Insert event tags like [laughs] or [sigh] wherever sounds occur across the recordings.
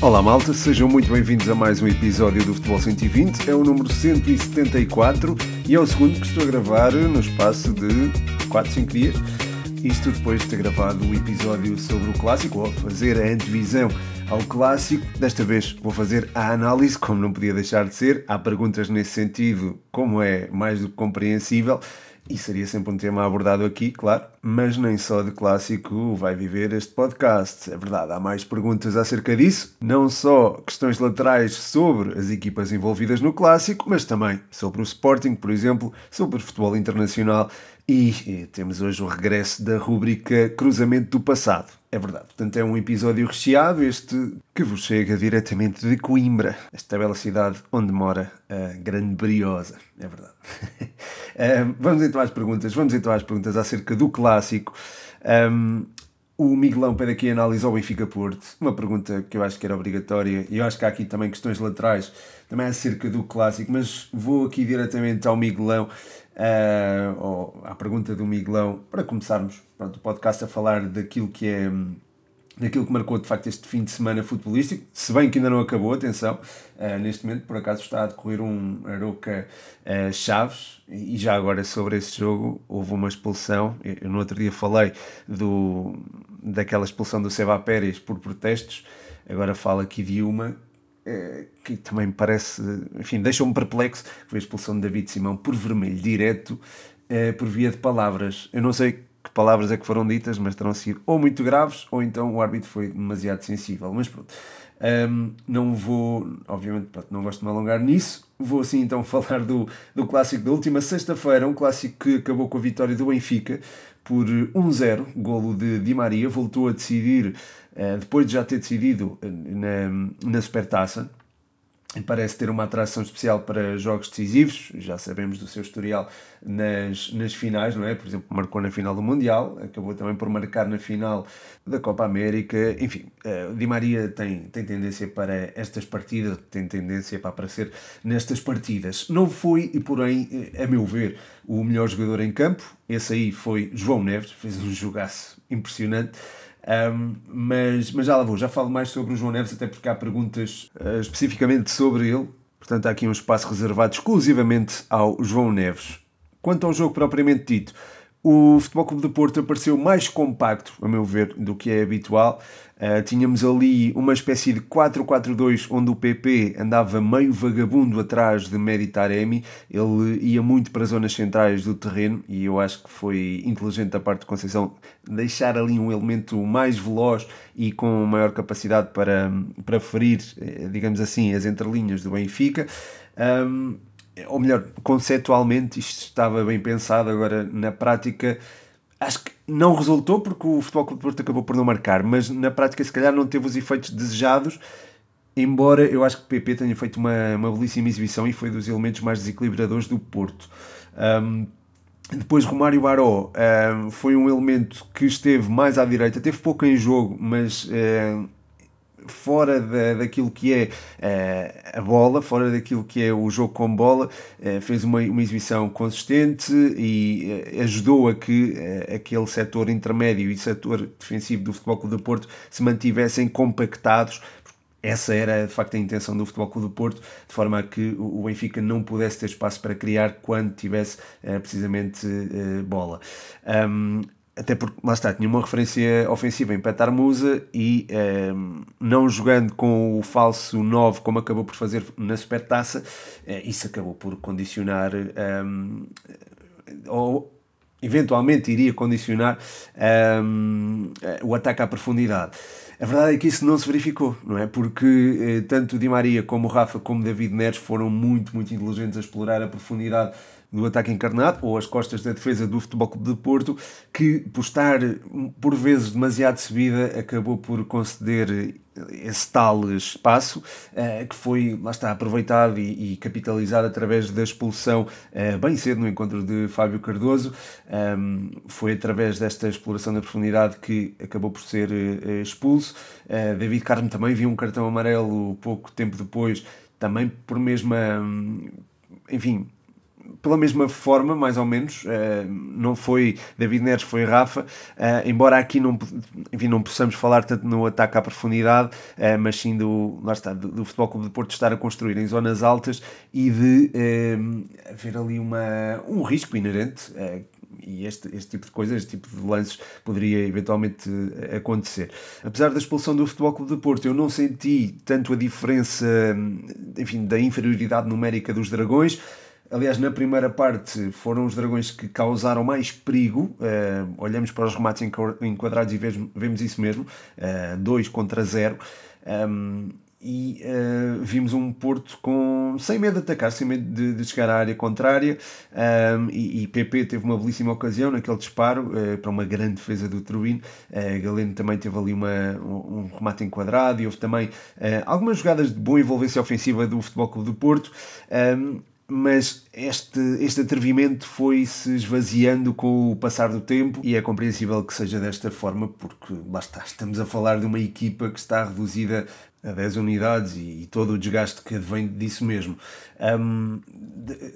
Olá malta, sejam muito bem-vindos a mais um episódio do Futebol 120. É o número 174 e é o segundo que estou a gravar no espaço de 4, 5 dias. Isto depois de ter gravado o episódio sobre o clássico, ou fazer a antevisão ao clássico. Desta vez vou fazer a análise, como não podia deixar de ser. Há perguntas nesse sentido, como é mais do que compreensível. E seria sempre um tema abordado aqui, claro, mas nem só de clássico vai viver este podcast. É verdade, há mais perguntas acerca disso, não só questões laterais sobre as equipas envolvidas no clássico, mas também sobre o Sporting, por exemplo, sobre o futebol internacional e, e temos hoje o regresso da rubrica Cruzamento do Passado. É verdade. Portanto, é um episódio recheado, este que vos chega diretamente de Coimbra, esta bela cidade onde mora a grande Briosa. É verdade. [laughs] um, vamos então às perguntas. Vamos então às perguntas acerca do clássico. Um, o Miguelão pede aqui análise ao Benfica Porto. Uma pergunta que eu acho que era obrigatória. E eu acho que há aqui também questões laterais, também acerca do clássico. Mas vou aqui diretamente ao Miguelão uh, ou à pergunta do Miguelão, para começarmos pronto, o podcast a falar daquilo que é daquilo que marcou de facto este fim de semana futebolístico, se bem que ainda não acabou, atenção, uh, neste momento por acaso está a decorrer um Aroca uh, Chaves e já agora sobre esse jogo houve uma expulsão, eu no outro dia falei do, daquela expulsão do Seba Pérez por protestos, agora falo aqui de uma eh, que também parece, enfim, deixou-me perplexo, foi a expulsão de David Simão por vermelho direto, eh, por via de palavras. Eu não sei que palavras é que foram ditas, mas terão sido ou muito graves, ou então o árbitro foi demasiado sensível. Mas pronto, um, não vou, obviamente, pronto, não gosto de me alongar nisso. Vou assim então [laughs] falar do, do clássico da última sexta-feira, um clássico que acabou com a vitória do Benfica por 1-0, golo de Di Maria, voltou a decidir eh, depois de já ter decidido eh, na, na Supertaça, parece ter uma atração especial para jogos decisivos, já sabemos do seu historial nas, nas finais, não é? Por exemplo, marcou na final do Mundial, acabou também por marcar na final da Copa América, enfim, uh, Di Maria tem, tem tendência para estas partidas, tem tendência para aparecer nestas partidas. Não foi, e porém, a meu ver, o melhor jogador em campo, esse aí foi João Neves, fez um jogaço impressionante, um, mas, mas já lá vou, já falo mais sobre o João Neves, até porque há perguntas uh, especificamente sobre ele. Portanto, há aqui um espaço reservado exclusivamente ao João Neves. Quanto ao jogo propriamente dito, o Futebol Clube de Porto apareceu mais compacto, a meu ver, do que é habitual. Uh, tínhamos ali uma espécie de 4-4-2 onde o PP andava meio vagabundo atrás de Meditaremi, ele ia muito para as zonas centrais do terreno e eu acho que foi inteligente da parte de Conceição deixar ali um elemento mais veloz e com maior capacidade para, para ferir, eh, digamos assim, as entrelinhas do Benfica. Um, ou melhor, conceptualmente isto estava bem pensado, agora na prática acho que não resultou porque o Futebol Clube Porto acabou por não marcar, mas na prática se calhar não teve os efeitos desejados, embora eu acho que o PP tenha feito uma, uma belíssima exibição e foi dos elementos mais desequilibradores do Porto. Um, depois Romário Baró um, foi um elemento que esteve mais à direita, teve pouco em jogo, mas um, fora da, daquilo que é uh, a bola, fora daquilo que é o jogo com bola, uh, fez uma, uma exibição consistente e uh, ajudou a que aquele setor intermédio e setor defensivo do Futebol Clube do Porto se mantivessem compactados essa era de facto a intenção do Futebol Clube do Porto, de forma a que o Benfica não pudesse ter espaço para criar quando tivesse precisamente bola. Um, até porque, lá está, tinha uma referência ofensiva em Petar Musa e um, ehm, não jogando com o falso 9 como acabou por fazer na Supertaça, uh, isso acabou por condicionar um, ehm, ou eventualmente iria condicionar um, ehm, o ataque à profundidade. A verdade é que isso não se verificou, não é? Porque eh, tanto Di Maria como Rafa como David Neres foram muito, muito inteligentes a explorar a profundidade do ataque encarnado, ou as costas da defesa do Futebol Clube de Porto, que por estar por vezes demasiado subida acabou por conceder esse tal espaço uh, que foi, lá está, aproveitado e, capitalizado através da expulsão uh, bem cedo no encontro de Fábio Cardoso. Um, foi através desta exploração da profundidade que acabou por ser uh, expulso. David Carmo também viu um cartão amarelo pouco tempo depois, também por mesma, um, enfim, pela mesma forma, mais ou menos. não foi David Neres, foi Rafa. embora aqui não, enfim, não possamos falar tanto no ataque à profundidade, mas sim do, lá está, do, do Futebol Clube de Porto estar a construir em zonas altas e de haver ali uma, um risco inerente e este, este tipo de coisas, este tipo de lances poderia eventualmente eh, acontecer. Apesar da expulsão do Futebol Clube de Porto, eu não senti tanto a diferença, enfim, da inferioridade numérica dos Dragões. Aliás, na primeira parte foram os dragões que causaram mais perigo. Uh, olhamos para os remates enquadrados e vemos, vemos isso mesmo: 2 uh, contra 0. Um, e uh, vimos um Porto com sem medo de atacar, sem medo de, de chegar à área contrária. Um, e, e, PP teve uma belíssima ocasião naquele disparo uh, para uma grande defesa do Turbino. Uh, Galeno também teve ali uma, um, um remate enquadrado e houve também algumas jogadas de boa envolvência ofensiva do Futebol Clube do Porto. Um, mas este, este atrevimento foi se esvaziando com o passar do tempo e é compreensível que seja desta forma, porque lá está, estamos a falar de uma equipa que está reduzida a 10 unidades e, e, todo o desgaste que vem disso mesmo. Um,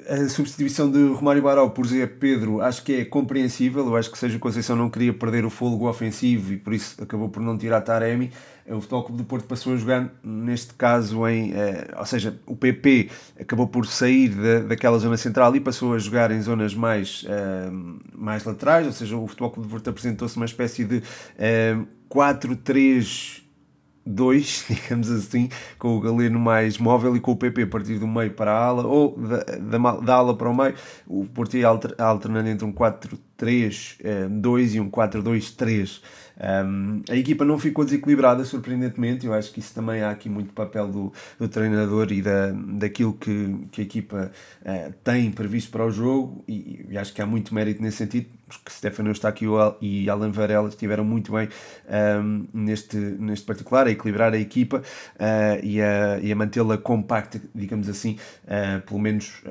a substituição de Romário Baró por Zé Pedro acho que é compreensível. Eu acho que seja Conceição não queria perder o fôlego ofensivo e por isso acabou por não tirar Taremi. O Futebol Clube do Porto passou a jogar, neste caso, em. Eh, ou seja, o PP acabou por sair da, daquela zona central e passou a jogar em zonas mais, mais laterais. Ou seja, o Futebol Clube do Porto apresentou-se uma espécie de uh, 4-3 dois, [laughs] digamos assim, com o Galeno mais móvel e com o PP a partir do meio para a ala, ou da, da, da ala para o meio, o Porto ia alternando entre um 4-3-2 eh, e um 4-2-3. Um, a equipa não ficou desequilibrada, surpreendentemente. Eu acho que isso também há aqui muito papel do, do treinador e da, daquilo que, que a equipa uh, tem previsto para o jogo, e, e, acho que há muito mérito nesse sentido. Porque Stefano Eustáquio e Alan Varela estiveram muito bem um, neste, neste particular, a equilibrar a equipa uh, e a, e a mantê-la compacta, digamos assim, uh, pelo menos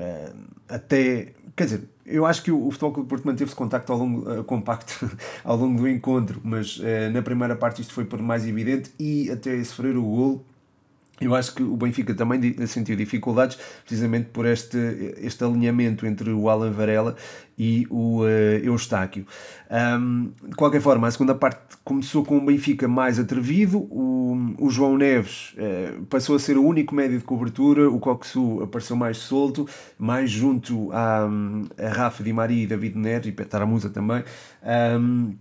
até. Quer dizer, eu acho que o, Futebol Clube Porto manteve-se contacto ao longo, uh, compacto [laughs] ao longo do encontro, mas uh, na primeira parte isto foi por mais evidente e até sofrer o gol eu acho que o Benfica também sentiu dificuldades precisamente por este, este alinhamento entre o Alan Varela e o uh, Eustáquio. Um, de qualquer forma, a segunda parte começou com o Benfica mais atrevido, o, o João Neves uh, passou a ser o único médio de cobertura, o Coxu apareceu mais solto, mais junto a, Rafa Di Maria e David Neres e Petaramusa também. Um,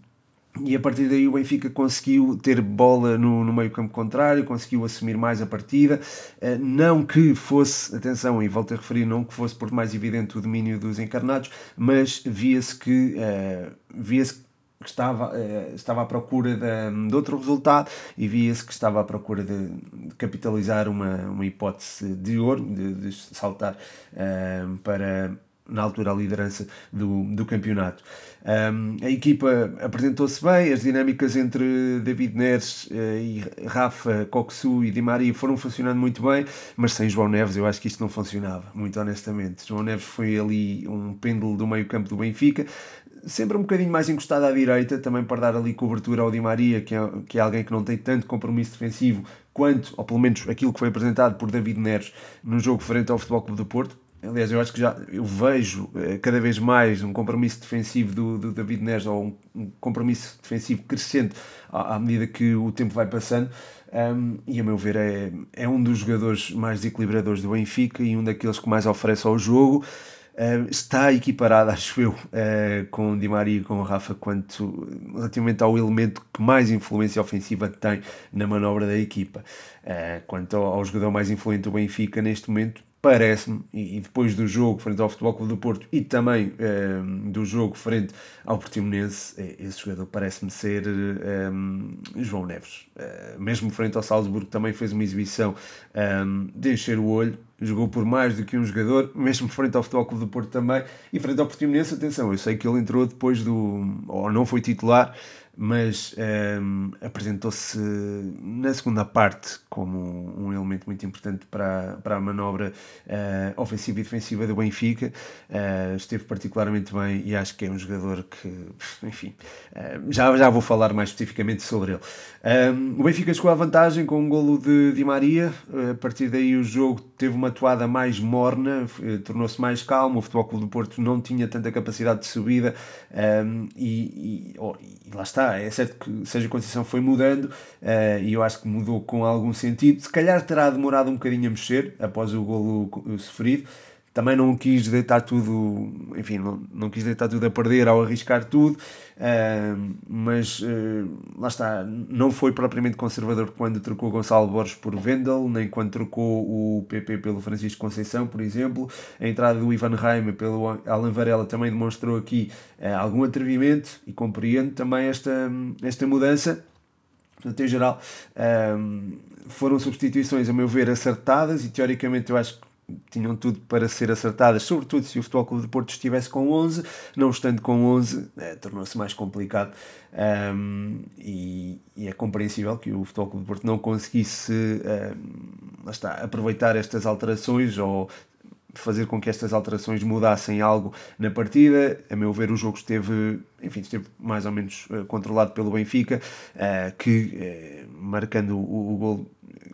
e a partir daí o Benfica conseguiu ter bola no, no meio campo contrário, conseguiu assumir mais a partida, eh, não que fosse, atenção, e volto a referir, não que fosse por mais evidente o domínio dos encarnados, mas via-se que, uh, via-se que estava, uh, estava à procura de, de outro resultado e via-se que estava à procura de, de, capitalizar uma, uma hipótese de ouro, de, de saltar uh, para na altura a liderança do, do campeonato. Um, a equipa apresentou-se bem, as dinâmicas entre David Neres uh, e Rafa, Coxu e Di Maria foram funcionando muito bem, mas sem João Neves eu acho que isto não funcionava, muito honestamente. João Neves foi ali um pêndulo do meio campo do Benfica, sempre um bocadinho mais encostado à direita, também para dar ali cobertura ao Di Maria, que é, que é alguém que não tem tanto compromisso defensivo quanto, ou pelo menos aquilo que foi apresentado por David Neres no jogo frente ao Futebol Clube do Porto Aliás, eu acho que já eu vejo eh, cada vez mais um compromisso defensivo do, do David Neres ou um, compromisso defensivo crescente à, à, medida que o tempo vai passando. Um, e a meu ver é, é um dos jogadores mais desequilibradores do Benfica e um daqueles que mais oferece ao jogo. Está equiparado, [laughs] acho eu, uh, com Di Maria e com o Rafa quanto relativamente ao elemento que mais influência ofensiva tem na manobra da equipa. Uh, quanto ao, ao, jogador mais influente do Benfica neste momento, parece-me, e, depois do jogo frente ao Futebol Clube do Porto e também um, do jogo frente ao Portimonense, é, esse jogador parece-me ser um, João Neves. Uh, mesmo frente ao Salzburgo também fez uma exibição um, de encher o olho, jogou por mais do que um jogador, [laughs] mesmo frente ao Futebol Clube do Porto também, e frente ao Portimonense, atenção, eu sei que ele entrou depois do, ou não foi titular, mas um, apresentou-se na segunda parte como um elemento muito importante para, para a manobra uh, ofensiva e defensiva do Benfica. Uh, esteve particularmente bem e acho que é um jogador que, enfim, uh, já, já vou falar mais especificamente sobre ele. Um, o Benfica chegou à vantagem com um golo de Di Maria. A partir daí o jogo teve uma toada mais morna, tornou-se mais calmo. O Futebol Clube do Porto não tinha tanta capacidade de subida um, e, e, oh, e, lá está. É certo que seja Conceição foi mudando uh, e eu acho que mudou com algum sentido. Se calhar terá demorado um bocadinho a mexer após o golo sofrido também não quis deitar tudo, enfim, não, não quis deitar tudo a perder ao arriscar tudo, uh, mas uh, lá está, não foi propriamente conservador quando trocou Gonçalo Borges por Vendel, nem quando trocou o PP pelo Francisco Conceição, por exemplo. A entrada do Ivan Reimer pelo Alan Varela também demonstrou aqui uh, algum atrevimento e compreendo também esta, esta mudança. Portanto, em geral, foram substituições, a meu ver, acertadas e teoricamente eu acho que tinham tudo para ser acertadas, sobretudo se o Futebol Clube de Porto estivesse com 11, não estando com 11, é, tornou-se mais complicado um, e, e, é compreensível que o Futebol Clube de Porto não conseguisse um, está, aproveitar estas alterações ou fazer com que estas alterações mudassem algo na partida. A meu ver, o jogo esteve, enfim, esteve mais ou menos uh, controlado pelo Benfica, uh, que marcando o, o gol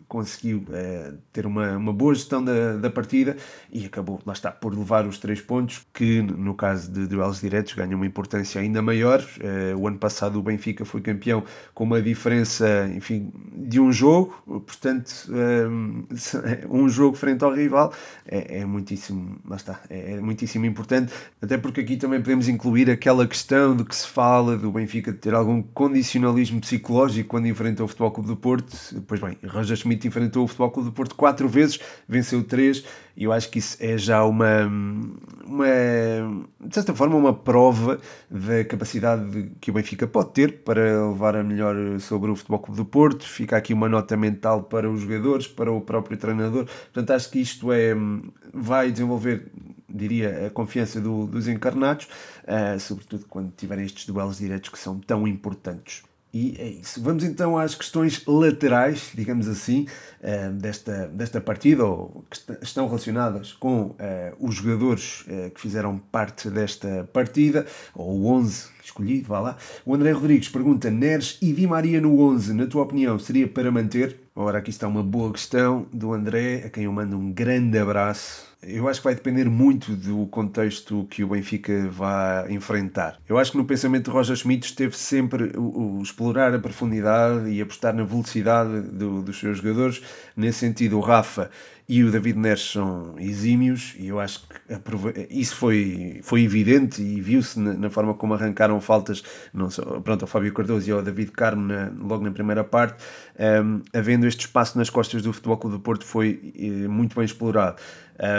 conseguiu uh, ter uma, uma boa gestão da, da partida e acabou, lá está, por levar os três pontos, que no caso de duelos diretos ganham uma importância ainda maior. Uh, o ano passado o Benfica foi campeão com uma diferença, enfim, de um jogo, portanto, eh, [laughs] um jogo frente ao rival é, é muitíssimo, lá está, é, é muitíssimo importante, até porque aqui também podemos incluir aquela questão do que se fala do Benfica ter algum condicionalismo psicológico quando enfrenta o Futebol Clube do Porto. Pois bem, Roger Schmidt Schmidt enfrentou o Futebol Clube do Porto quatro vezes, venceu três, e eu acho que isso é já uma, uma de certa forma, uma prova da capacidade que o Benfica pode ter para levar a melhor sobre o Futebol Clube do Porto. Fica aqui uma nota mental para os jogadores, para o próprio treinador. Portanto, acho que isto é, vai desenvolver diria, a confiança do, dos encarnados, uh, sobretudo quando tiverem estes duelos diretos que são tão importantes. E é isso. Vamos então às questões laterais, digamos assim, uh, desta, desta partida, ou que estão relacionadas com uh, os jogadores uh, que fizeram parte desta partida, ou o 11 escolhido, vá lá. O André Rodrigues pergunta: Neres e Di Maria no 11, na tua opinião, seria para manter? Ora, aqui está uma boa questão do André, a quem eu mando um grande abraço eu acho que vai depender muito do contexto que o Benfica vai enfrentar. Eu acho que no pensamento de Roger Schmidt esteve sempre o, o explorar a profundidade e apostar na velocidade do, dos seus jogadores. Nesse sentido, o Rafa e o David Neres são exímios e eu acho que isso foi, foi evidente e viu-se na, na, forma como arrancaram faltas não só, pronto, ao Fábio Cardoso e ao David Carmo na, logo na primeira parte um, havendo este espaço nas costas do Futebol Clube do Porto foi eh, muito bem explorado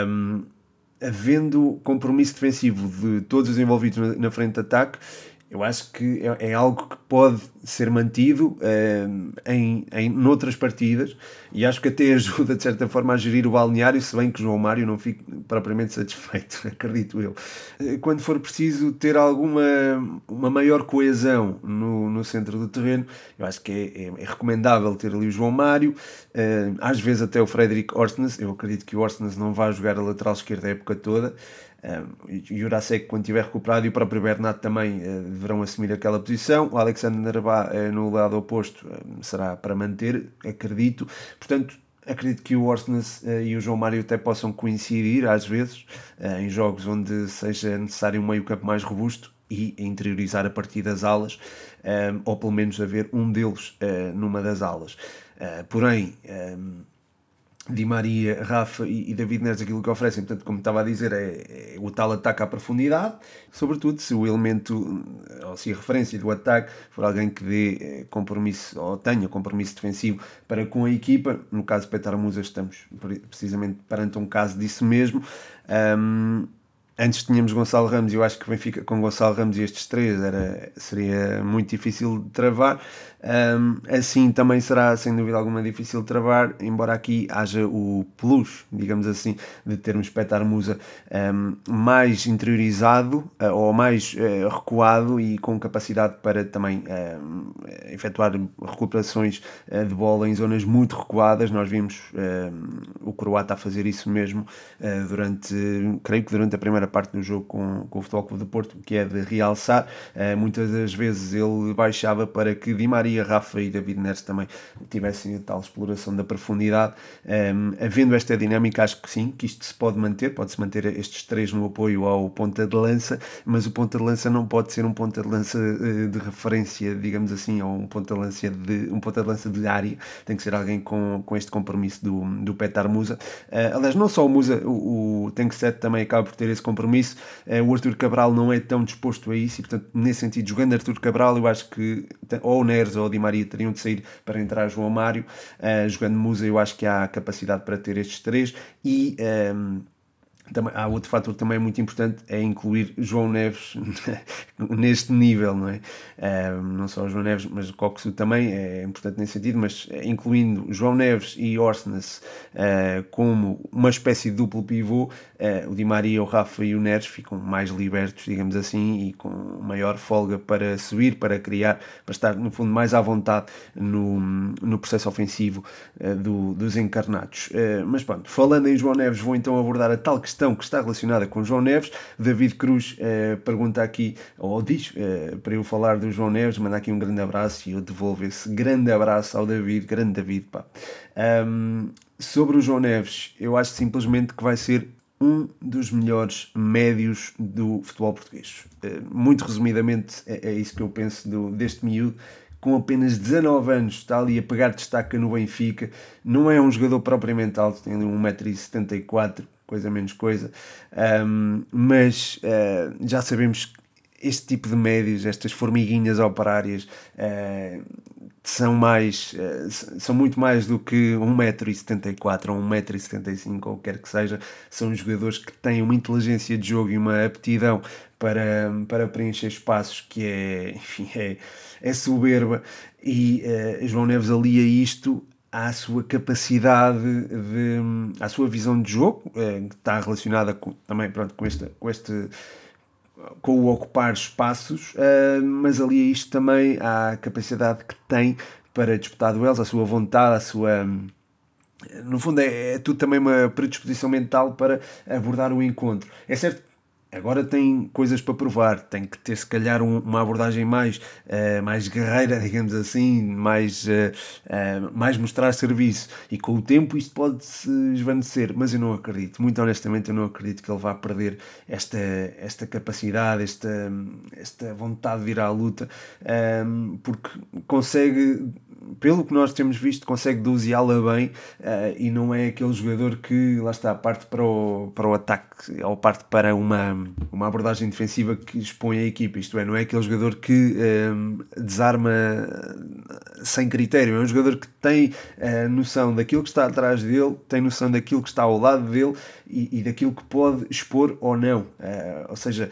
um, havendo compromisso defensivo de todos os envolvidos na, frente de ataque eu acho que é, é, algo que pode ser mantido uh, em, em noutras partidas e acho que até ajuda de certa forma a gerir o balneário, se bem que João Mário não fique propriamente satisfeito, [laughs] acredito eu. Eh, quando for preciso ter alguma uma maior coesão no, no centro do terreno, eu acho que é, é, é recomendável ter ali o João Mário, uh, às vezes até o Frederic Orsnes, eu acredito que o Orsnes não vai jogar a lateral esquerda a época toda, um, Jurasek, quando tiver recuperado, e o próprio Bernat também uh, deverão assumir aquela posição. O Alexandre Narvá uh, no lado oposto uh, será para manter, acredito. Portanto, acredito que o Orsnes e o João Mário até possam coincidir às vezes em jogos onde seja necessário um meio-campo mais robusto e interiorizar a partir das alas, ou pelo menos haver um deles numa das alas. porém. Di Maria, Rafa e, David Neres aquilo que oferecem, portanto, como estava a dizer, é, é, o tal ataque à profundidade, sobretudo se o elemento, ou se a referência do ataque for alguém que dê eh, compromisso, ou tenha compromisso defensivo para com a equipa, no caso de Petar Musa estamos precisamente perante um caso disso mesmo, um, antes tínhamos Gonçalo Ramos e eu acho que Benfica com Gonçalo Ramos e estes três era, seria muito difícil de travar. Um, assim também será, sem dúvida alguma, difícil travar, embora aqui haja o plus, digamos assim, de termos Petar Musa um, mais interiorizado uh, ou mais uh, recuado e com capacidade para também um, efetuar recuperações uh, de bola em zonas muito recuadas. Nós vimos o croata a fazer isso mesmo durante, creio que durante a primeira parte do jogo com, com o Futebol Clube de Porto, que é de realçar. muitas das vezes ele baixava para que Di Maria Maria, Rafa e David Neres também tivessem a tal exploração da profundidade. Um, havendo esta dinâmica, acho que sim, que isto se pode manter, pode-se manter estes três no apoio ao ponta de lança, mas o ponta de lança não pode ser um ponta de lança uh, de referência, digamos assim, ou um ponta de lança de, um ponta de, lança de área, tem que ser alguém com, com este compromisso do, do Petar Musa. Uh, aliás, não só o Musa, o, o Tank Set também acaba por ter esse compromisso, uh, o Arthur Cabral não é tão disposto a isso e, portanto, nesse sentido, jogando Arthur Cabral, eu acho que ou o Ou Di Maria teriam de sair para entrar João Mário. Uh, jogando Musa, eu acho que há capacidade para ter estes três. E. Um, ehm, também, há outro fator também muito importante, é incluir João Neves [laughs] neste nível, não é? Uh, não só João Neves, mas Coxo também é importante nesse sentido, mas eh, incluindo João Neves e Orsnes uh, como uma espécie de duplo pivô, uh, o Di Maria, o Rafa e o Neres ficam mais libertos, digamos assim, e com maior folga para subir, para criar, para estar no fundo mais à vontade no, no processo ofensivo do, dos encarnados. mas pronto, falando em João Neves, vou então abordar a tal questão questão que está relacionada com João Neves. David Cruz eh, pergunta aqui, ou diz, eh, para eu falar do João Neves, manda aqui um grande abraço e eu devolvo esse grande abraço ao David, grande David, pá. Um, sobre o João Neves, eu acho simplesmente que vai ser um dos melhores médios do futebol português. Uh, muito resumidamente, é, é, isso que eu penso do, deste miúdo com apenas 19 anos, está ali a pegar destaca no Benfica. Não é um jogador propriamente alto, tem ali 1,74m, coisa menos coisa, um, mas uh, já sabemos que este tipo de médios, estas formiguinhas operárias, uh, são mais uh, são muito mais do que 1,74m ou 1,75m ou quer que seja, são jogadores que têm uma inteligência de jogo e uma aptidão para, para preencher espaços que é, [laughs] enfim, é, é soberba. E uh, João Neves alia isto à sua capacidade de à sua visão de jogo eh, que está relacionada com, também pronto, com, este, com este com o ocupar espaços eh, mas ali é isto também à capacidade que tem para disputar duelos, a sua vontade, a sua no fundo é, é tudo também uma predisposição mental para abordar o encontro. É certo agora tem coisas para provar, tem que ter se calhar um, uma abordagem mais, uh, mais guerreira, [laughs] digamos assim, mais, uh, uh, mais mostrar serviço. E com o tempo isto pode se esvanecer, mas eu não acredito, muito honestamente eu não acredito que ele vá perder esta, esta capacidade, esta, esta vontade de ir à luta, um, porque consegue pelo que nós temos visto, consegue doseá-la bem uh, e não é aquele jogador que, lá está, parte para o, para o ataque ou parte para uma, uma abordagem defensiva que expõe a equipa. Isto é, não é aquele jogador que uh, desarma sem critério, é um jogador que tem uh, noção daquilo que está atrás dele, tem noção daquilo que está ao lado dele e, e daquilo que pode expor ou não. ou seja,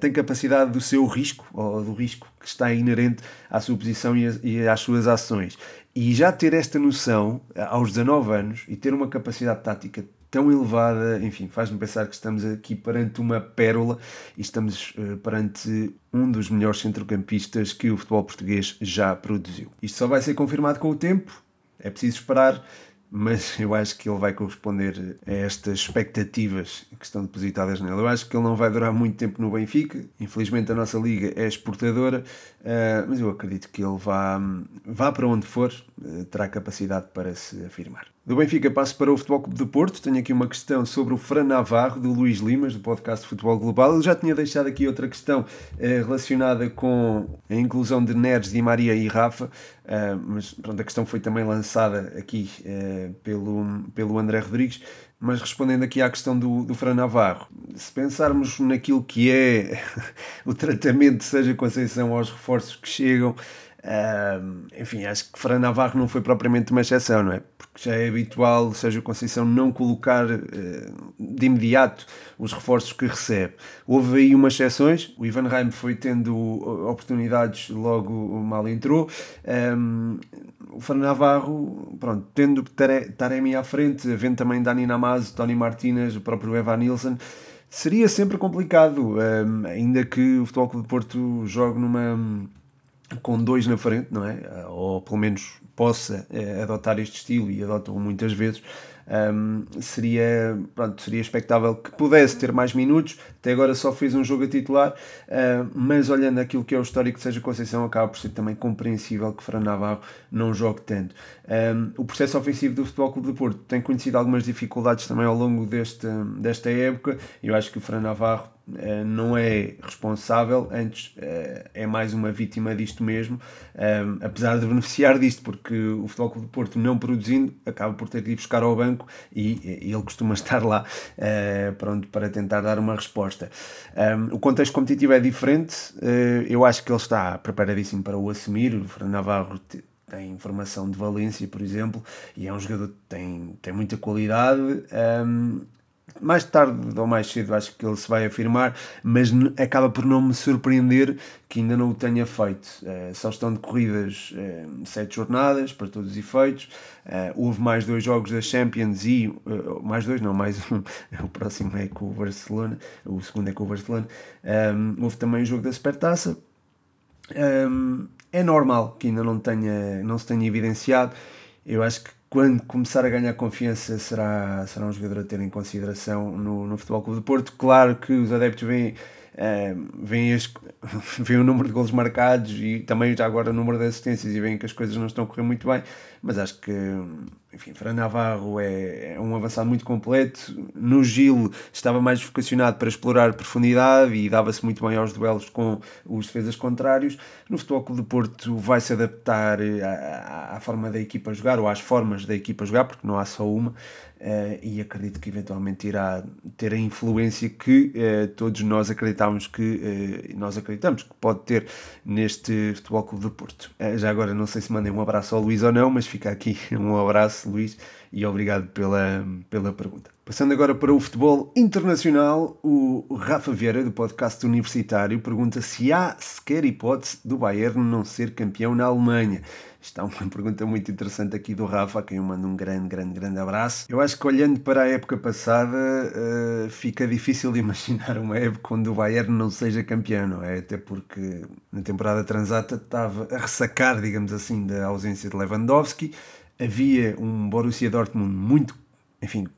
tem capacidade do seu risco ou do risco que está inerente à sua posição e, às suas ações. E já ter esta noção eh, aos 19 anos e ter uma capacidade tática tão elevada, enfim, faz-me pensar que estamos aqui perante uma pérola e estamos uh, perante um dos melhores centrocampistas que o futebol português já produziu. Isto só vai ser confirmado com o tempo, é preciso esperar mas eu acho que ele vai corresponder a estas expectativas que estão depositadas nele. Eu acho que ele não vai durar muito tempo no Benfica, infelizmente a nossa liga é exportadora, uh, mas eu acredito que ele vá, vá para onde for, uh, terá capacidade para se afirmar. Do Benfica passo para o Futebol Clube de Porto. Tenho aqui uma questão sobre o Fran Navarro, do Luís Limas, do podcast Futebol Global. Ele já tinha deixado aqui outra questão eh, relacionada com a inclusão de Neres, Di Maria e Rafa, eh, mas pronto, a questão foi também lançada aqui eh, pelo, pelo André Rodrigues. Mas respondendo aqui à questão do, do Fran Navarro, se pensarmos naquilo que é [laughs] o tratamento Seja Conceição aos reforços que chegam, Uh, enfim, acho que Fran Navarro não foi propriamente uma exceção, não é? Porque já é habitual Sérgio Conceição não colocar uh, de imediato os reforços que recebe. Houve aí umas exceções, o Ivan Reim foi tendo oportunidades logo mal entrou. Um, o Fran Navarro, pronto, tendo Taremi à frente, havendo também Dani Namazo, Tony Martinez, o próprio Evan Nilsson, seria sempre complicado, um, ainda que o Futebol Clube de Porto jogue numa com dois na frente, não é? Ou pelo menos possa eh, adotar este estilo e adotam muitas vezes, um, seria, pronto, seria expectável que pudesse ter mais minutos. Até agora só fez um jogo a titular, uh, mas olhando aquilo que é o histórico de Seja Conceição, acaba por ser também compreensível que Fran Navarro não jogue tanto. Um, o processo ofensivo do Futebol Clube do Porto tem conhecido algumas dificuldades também ao longo deste, desta época. Eu acho que o Fran Navarro não é responsável, antes uh, é mais uma vítima disto mesmo, um, apesar de beneficiar disto, porque o Futebol Clube do Porto não produzindo acaba por ter de ir buscar ao banco e, ele costuma [laughs] estar lá uh, pronto para tentar dar uma resposta. Um, o contexto competitivo é diferente, eu acho que ele está preparadíssimo para o assumir. O Fran Navarro tem formação de Valência, por exemplo, e é um jogador que tem, tem muita qualidade. Um, mais tarde ou mais cedo acho que ele se vai afirmar, mas acaba por não me surpreender que ainda não o tenha feito. Uh, só estão decorridas uh, sete jornadas para todos os efeitos. Uh, houve mais dois jogos da Champions e uh, mais dois, não, mais um. [laughs] o próximo é com o Barcelona, o segundo é com o Barcelona. Um, houve também o jogo da Supertaça. Um, é normal que ainda não, tenha, não se tenha evidenciado. Eu acho que quando começar a ganhar confiança será, será um jogador a ter em consideração no, no Futebol Clube de Porto. Claro que os adeptos veem, uh, as, [laughs] veem o número de golos marcados e também já agora o número de assistências e veem que as coisas não estão a correr muito bem, mas acho que enfim, Fran Navarro é, é, um avançado muito completo. No Gil estava mais vocacionado para explorar profundidade e dava-se muito bem aos duelos com os defesas contrários. No Futebol Clube de Porto vai se adaptar à, à, forma da equipa jogar ou às formas da equipa jogar, porque não há só uma. Uh, e acredito que eventualmente irá ter a influência que uh, todos nós acreditamos que uh, nós acreditamos que pode ter neste Futebol Clube de Porto. já agora não sei se mandem um abraço ao Luís ou não, mas fica aqui [laughs] um abraço, Luís, e obrigado pela, pela pergunta. Passando agora para o futebol internacional, o Rafa Vieira, do podcast Universitário, pergunta se há sequer hipótese do Bayern não ser campeão na Alemanha. Está uma [laughs] pergunta muito interessante aqui do Rafa, a quem eu mando um grande, grande, grande abraço. Eu acho que olhando para a época passada, uh, fica difícil de [laughs] imaginar uma época onde o Bayern não seja campeão, não é? Até porque na temporada transata estava a ressacar, digamos assim, da ausência de Lewandowski. Havia um Borussia Dortmund muito, enfim,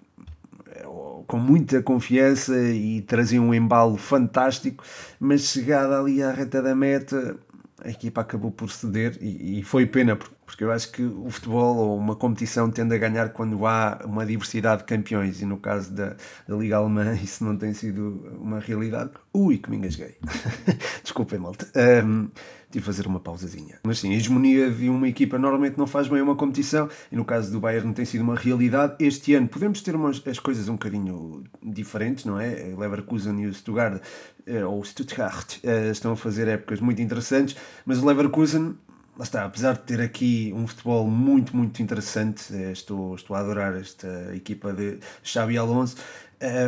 com muita confiança e trazia um embalo fantástico, mas chegada ali à reta da meta, a equipa acabou por ceder e, e, foi pena, porque eu acho que o futebol ou uma competição tende a ganhar quando há uma diversidade de campeões e no caso da, da Liga Alemã [laughs] isso não tem sido uma realidade. Ui, que me engasguei. [laughs] Desculpem, malta. Um, de fazer uma pausazinha. Mas sim, a hegemonia de uma equipa normalmente não faz bem uma competição e no caso do Bayern tem sido uma realidade. Este ano podemos ter umas, as coisas um bocadinho diferentes, não é? Leverkusen e o Stuttgart, eh, ou Stuttgart, eh, estão a fazer épocas muito interessantes, mas o Leverkusen lá está, apesar de ter aqui um futebol muito, muito interessante, eh, estou, estou a adorar esta equipa de Xabi Alonso,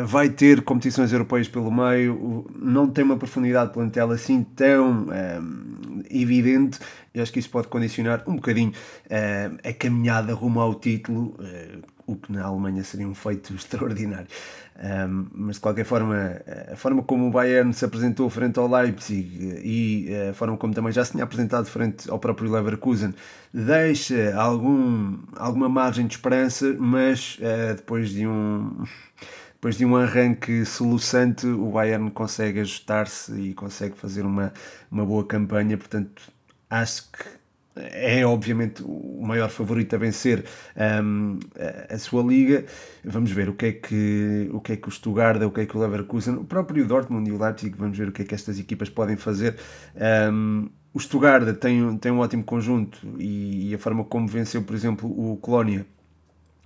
vai ter competições europeias pelo meio, não tem uma profundidade plantel assim tão um, eh, evidente, e acho que isso pode condicionar um bocadinho uh, a caminhada rumo ao título, uh, o que na Alemanha seria um feito [laughs] extraordinário. Um, mas de qualquer forma, a forma como o Bayern se apresentou frente ao Leipzig e a forma como também já se tinha apresentado frente ao próprio Leverkusen deixa algum, alguma margem de esperança, mas uh, depois de um [laughs] depois de um arranque soluçante, o Bayern consegue ajustar-se e consegue fazer uma, uma boa campanha. Portanto, acho que é obviamente o maior favorito a vencer um, a, sua liga. Vamos ver o que é que o que é que o Stuttgart, o que é que o Leverkusen, o próprio Dortmund e o Leipzig, vamos ver o que é que estas equipas podem fazer. Um, o Stuttgart tem, tem um ótimo conjunto e, e, a forma como venceu, por exemplo, o Colónia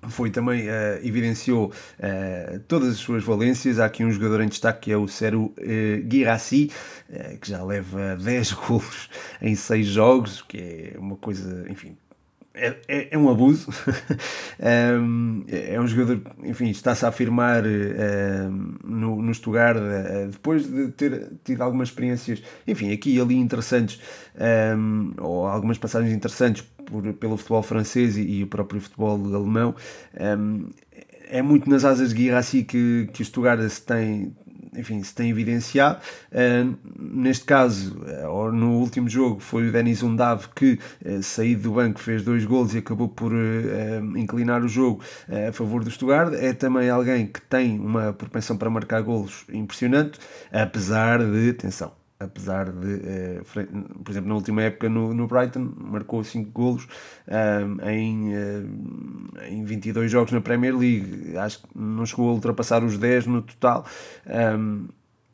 foi também uh, evidenciou uh, todas as suas valências. Há aqui um jogador em destaque que é o Seru uh, Girassi, uh, que já leva [laughs] 10 golos em 6 jogos, que é uma coisa, enfim, é, é, é, um abuso. [laughs] é um jogador, enfim, está-se a afirmar no, no Stuttgart uh, depois de ter tido algumas experiências, enfim, aqui e ali interessantes, ou algumas passagens interessantes por, pelo futebol francês e, e o próprio futebol alemão. é muito nas asas de Guirassi que, que o Stuttgart se tem, enfim, se tem evidenciado. Uh, neste caso, uh, no último jogo, foi o Denis Undav que, uh, saído do banco, fez dois gols e acabou por inclinar o jogo a favor do Stuttgart. É também alguém que tem uma propensão para marcar golos impressionante, apesar de, atenção, apesar de, eh, por exemplo, na última época no, no Brighton, marcou 5 golos um, em, uh, em 22 jogos na Premier League. Acho que não chegou a ultrapassar os 10 no total. Um,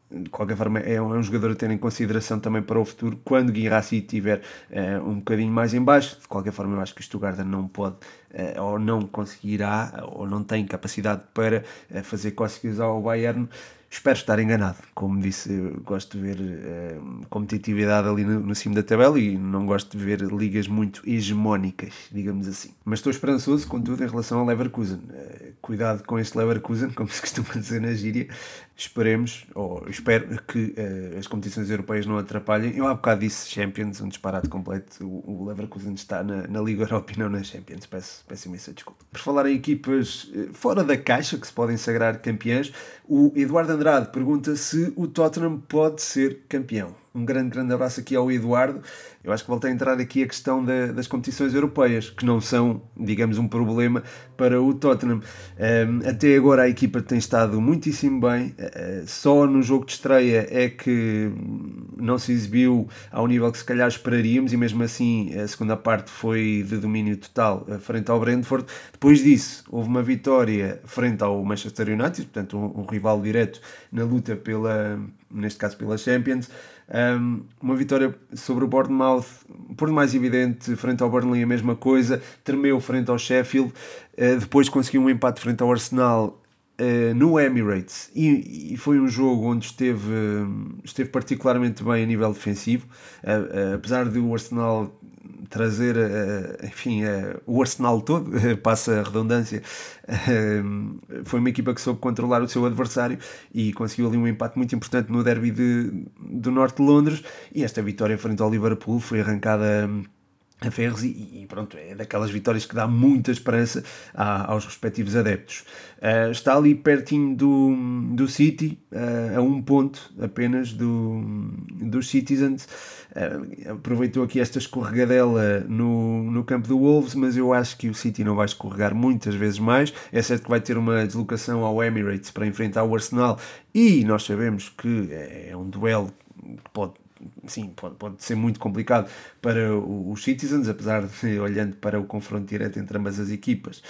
de qualquer forma, é um, é um, jogador a ter em consideração também para o futuro, quando Guirassi estiver uh, um bocadinho mais em baixo. De qualquer forma, eu acho que o Stuttgart não pode, uh, ou não conseguirá, ou não tem capacidade para uh, fazer cócegas ao Bayern Espero estar enganado. Como disse, gosto de ver uh, competitividade ali no, no cimo da tabela e não gosto de ver ligas muito hegemónicas, digamos assim. Mas estou esperançoso, contudo, em relação ao Leverkusen. Uh, cuidado com este Leverkusen, [laughs] como se costuma dizer na gíria. Esperemos, ou espero que uh, as competições europeias não atrapalhem. Eu há bocado disse Champions, um disparate completo. O, o Leverkusen está na, na, Liga Europa e não na Champions. Peço, peço imensa desculpa. Por falar em equipas fora da caixa que se podem sagrar campeãs, o Eduardo Andrade pergunta se o Tottenham pode ser campeão. Um grande, grande abraço aqui ao Eduardo. Eu acho que voltei a entrar aqui a questão da, das competições europeias, que não são, digamos, um problema para o Tottenham. Um, até agora a equipa tem estado muitíssimo bem, uh, só no jogo de estreia é que não se exibiu ao nível que se calhar esperaríamos, e mesmo assim a segunda parte foi de domínio total uh, frente ao Brentford. Depois disso, houve uma vitória frente ao Manchester United, portanto, um, um rival direto na luta pela, neste caso pela Champions. Um, uma vitória sobre o Bournemouth, por mais evidente, frente ao Burnley a mesma coisa, tremeu frente ao Sheffield, uh, depois conseguiu um empate frente ao Arsenal uh, no Emirates. E, e, foi um jogo onde esteve, esteve particularmente bem a nível defensivo, apesar de o Arsenal trazer, uh, enfim, uh, o arsenal todo, [laughs] passa a redundância, uh, foi uma equipa que soube controlar o seu adversário e conseguiu ali um empate muito importante no derby de, do norte de Londres. E esta vitória frente ao Liverpool foi arrancada a Ferros e, e, pronto, é daquelas vitórias que dá muita esperança a, aos respectivos adeptos. Uh, está ali pertinho do, do City, uh, a um ponto apenas do, dos Citizens. Uh, aproveitou aqui esta escorregadela no, no campo do Wolves, mas eu acho que o City não vai escorregar muitas vezes mais. É certo que vai ter uma deslocação ao Emirates para enfrentar o Arsenal e nós sabemos que é, é um duelo que pode sim, pode, pode ser muito complicado para os Citizens, apesar de, [laughs] olhando para o confronto direto entre ambas as equipas,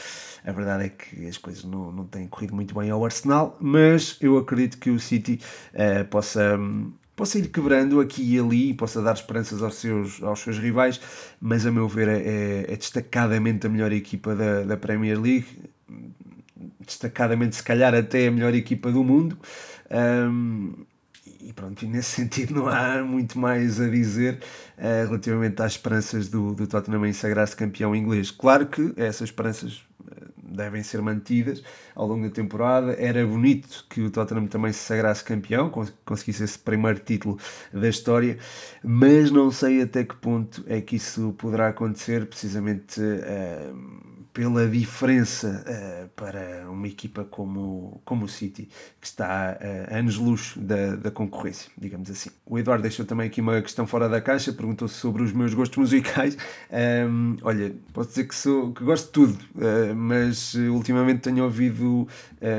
a verdade é que as coisas não, não têm corrido muito bem ao Arsenal, mas eu acredito que o City uh, possa possa ir quebrando aqui e ali, possa dar esperanças aos seus, aos seus rivais, mas a meu ver é, é destacadamente a melhor equipa da, da Premier League, destacadamente se calhar até a melhor equipa do mundo. Um, e pronto, nesse [laughs] sentido não há muito mais a dizer uh, relativamente às esperanças do, do Tottenham em sagrar-se campeão inglês. Claro que essas esperanças uh, devem ser mantidas ao longo da temporada. Era bonito que o Tottenham também se sagrasse campeão, conseguisse esse primeiro título da história, mas não sei até que ponto é que isso poderá acontecer, precisamente. Uh, pela diferença uh, para uma equipa como, como o City, que está uh, a anos-luz da, da concorrência, digamos assim. O Eduardo deixou também aqui uma questão fora da caixa, perguntou sobre os meus gostos musicais. Um, olha, posso dizer que, sou, que gosto de tudo, uh, mas ultimamente tenho ouvido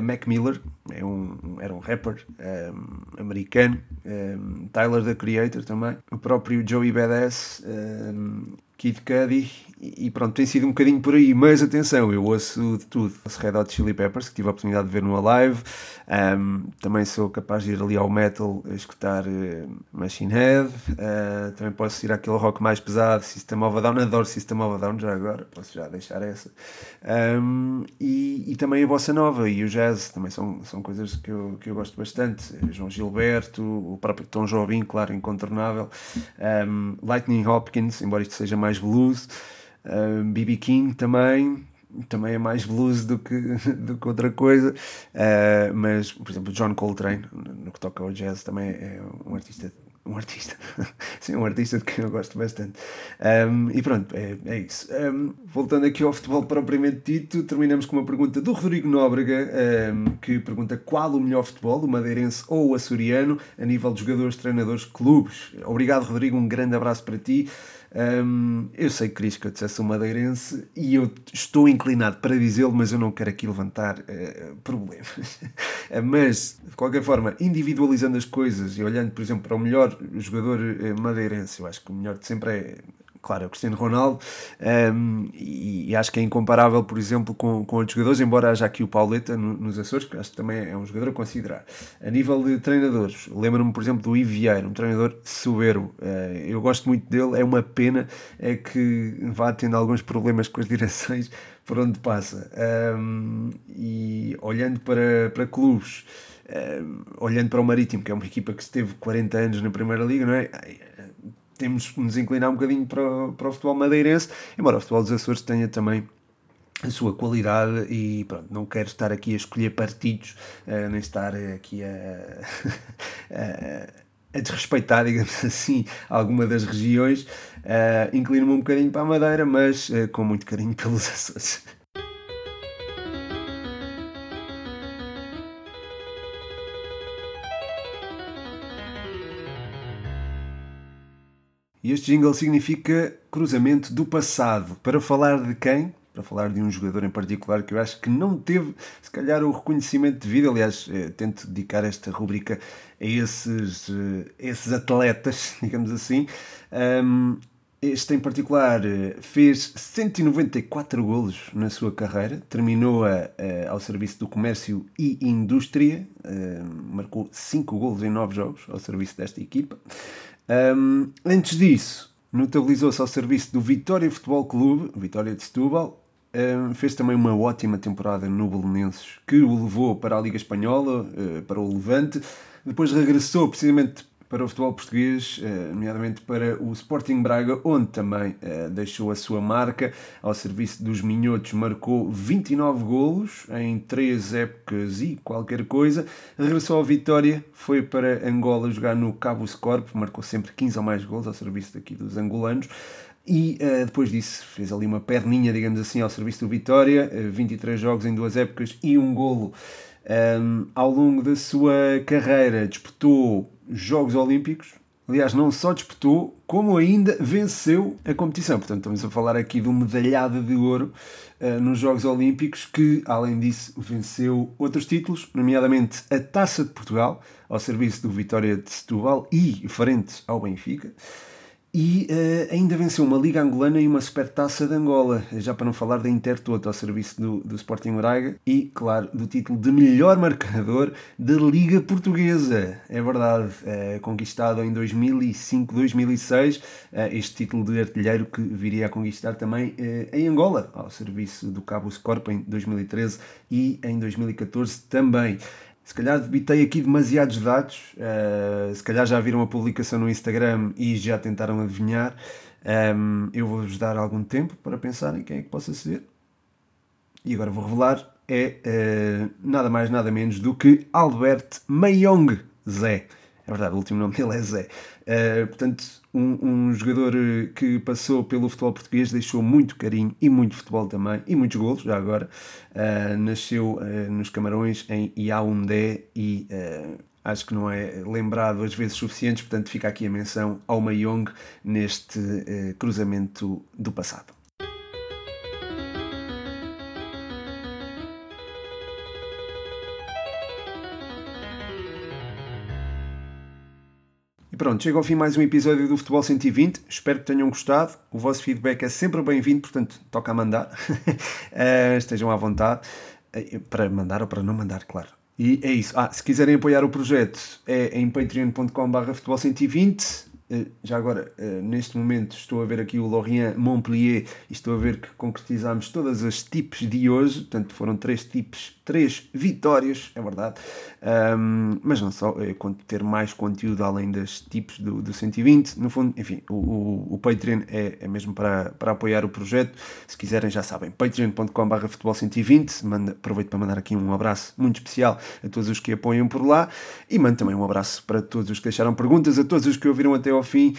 Mac Miller, é um, era um rapper um, americano, Tyler the Creator também, o próprio Joey Badass Kid Cudi e pronto, tem sido um bocadinho por aí, mas atenção, eu ouço de tudo. Ouço Red Hot Chili Peppers, que tive a oportunidade de ver no Alive, um, também sou capaz de ir ali ao metal escutar uh, Machine Head, uh, também posso ir àquele rock mais pesado, System of a Down, adoro System of a Down já agora, posso já deixar essa. Um, e, e, também a bossa nova e o jazz, também são, são coisas que eu, que eu gosto bastante. João Gilberto, o próprio Tom Jobim, claro, incontornável. Um, Lightning Hopkins, embora isto seja mais blues. BB uh, King também, também é mais blues do que, [laughs] do que outra coisa, uh, mas, por exemplo, John Coltrane, no que toca ao jazz, também é um artista. Um artista, [laughs] sim, um artista de quem eu gosto bastante. Um, e pronto, é, é isso. Um, voltando aqui ao futebol propriamente dito, terminamos com uma pergunta do Rodrigo Nóbrega, que pergunta qual o melhor futebol, o madeirense ou o açoriano, a nível de jogadores, treinadores, clubes. Obrigado, Rodrigo, um grande abraço para ti. Um, eu sei que querias que eu dissesse um madeirense e eu estou inclinado para dizê-lo, mas eu não quero aqui levantar uh, problemas. [laughs] mas, de qualquer forma, individualizando as coisas e olhando, por exemplo, para o melhor jogador uh, madeirense, eu acho que o melhor de sempre é claro, é o Cristiano Ronaldo um, e, e, acho que é incomparável, por exemplo, com, com outros jogadores, embora haja aqui o Pauleta no, nos Açores, que acho que também é um jogador a considerar. A nível de treinadores, lembro-me, por exemplo, do Yves Vieira, um treinador soberbo. Uh, eu gosto muito dele, é uma pena é que vá tendo alguns problemas com as direções por onde passa. Um, e olhando para, para clubes, um, olhando para o Marítimo, que é uma equipa que esteve 40 anos na Primeira Liga, não é? Temos que nos inclinar um bocadinho para, para o futebol madeirense, embora o futebol dos Açores tenha também a sua qualidade e pronto, não quero estar aqui a escolher partidos, uh, nem estar aqui a, [laughs] a, a, desrespeitar, digamos [laughs] assim, alguma das regiões. Uh, Inclino-me um bocadinho para a Madeira, mas uh, com muito carinho pelos [laughs] Açores. E este jingle significa cruzamento do passado. Para falar de quem? Para falar de um jogador em particular que eu acho que não teve, se calhar, o reconhecimento devido. Aliás, eh, tento dedicar esta rubrica a esses, eh, esses atletas, [laughs] digamos assim. Um, este em particular eh, fez 194 golos na sua carreira, terminou a, a, ao serviço do comércio e indústria, marcou 5 golos em 9 jogos ao serviço desta equipa. Um, antes disso, notabilizou-se ao serviço do Vitória Futebol Clube, Vitória de Setúbal. Um, fez também uma ótima temporada no Belenenses, que o levou para a Liga Espanhola, uh, para o Levante. Depois regressou precisamente para o futebol português, eh, nomeadamente para o Sporting Braga, onde também eh, deixou a sua marca ao serviço dos Minhotos, marcou 29 golos em 3 épocas e qualquer coisa. Regressou ao Vitória, foi para Angola jogar no Cabo Corp, marcou sempre 15 ou mais golos ao serviço daqui dos angolanos. E uh, depois disso fez ali uma perninha, digamos assim, ao serviço do Vitória, uh, 23 jogos em duas épocas e um golo um, ao longo da sua carreira. Disputou Jogos Olímpicos. Aliás, não só disputou, como ainda venceu a competição. Portanto, estamos a falar aqui de uma medalhada de ouro uh, nos Jogos Olímpicos, que, além disso, venceu outros títulos, nomeadamente a Taça de Portugal, ao serviço do Vitória de Setúbal e frente ao Benfica e uh, ainda venceu uma Liga Angolana e uma Supertaça de Angola, já para não falar da Intertoto ao serviço do, do Sporting Braga e, claro, do título de melhor marcador da Liga Portuguesa. É verdade, uh, conquistado em 2005-2006, uh, eh, este título de artilheiro que viria a conquistar também em Angola, ao serviço do Cabo Scorp em 2013 e em 2014 também. Se calhar debitei aqui demasiados dados, uh, se calhar já viram a publicação no Instagram e já tentaram adivinhar. Um, eu vou-vos dar algum tempo para pensar em quem é que possa ser. E agora vou revelar: é uh, nada mais, nada menos do que Albert Mayong Zé. É verdade, o último nome dele é Zé. Uh, portanto, um, um, jogador eh, que passou pelo futebol português, deixou muito carinho e muito futebol também, e muitos golos já agora. Uh, nasceu uh, nos Camarões, em Yaoundé, e acho que não é lembrado às vezes suficientes, portanto fica aqui a menção ao Mayong neste cruzamento do passado. Pronto, chega ao fim mais um episódio do Futebol 120. Espero que tenham gostado. O vosso feedback é sempre bem-vindo, portanto, toca a mandar. uh, [laughs] estejam à vontade uh, para mandar ou para não mandar, claro. E é isso. Ah, se quiserem apoiar o projeto, é em patreon.com.br futebol 120 eh, já agora, eh, neste momento, estou a ver aqui o Lorient Montpellier e estou a ver que concretizamos todas as tips de hoje. Portanto, foram três tips, três vitórias, é verdade. Um, mas não só, é ter mais conteúdo além das tips do, do 120. No fundo, enfim, o, o, o Patreon é, é, mesmo para, para apoiar o projeto. Se quiserem, já sabem, patreon.com.br futebol 120. Manda, aproveito para mandar aqui um abraço muito especial a todos os que apoiam por lá e mando também um abraço para todos os que deixaram perguntas, a todos os que ouviram até ao fim,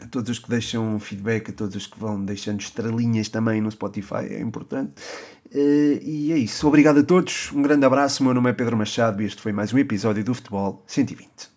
a todos os que deixam feedback, a todos os que vão deixando estrelinhas também no Spotify, é importante. Uh, e é isso. Obrigado a todos, um grande abraço. O meu nome é Pedro Machado e este foi mais um episódio do Futebol 120.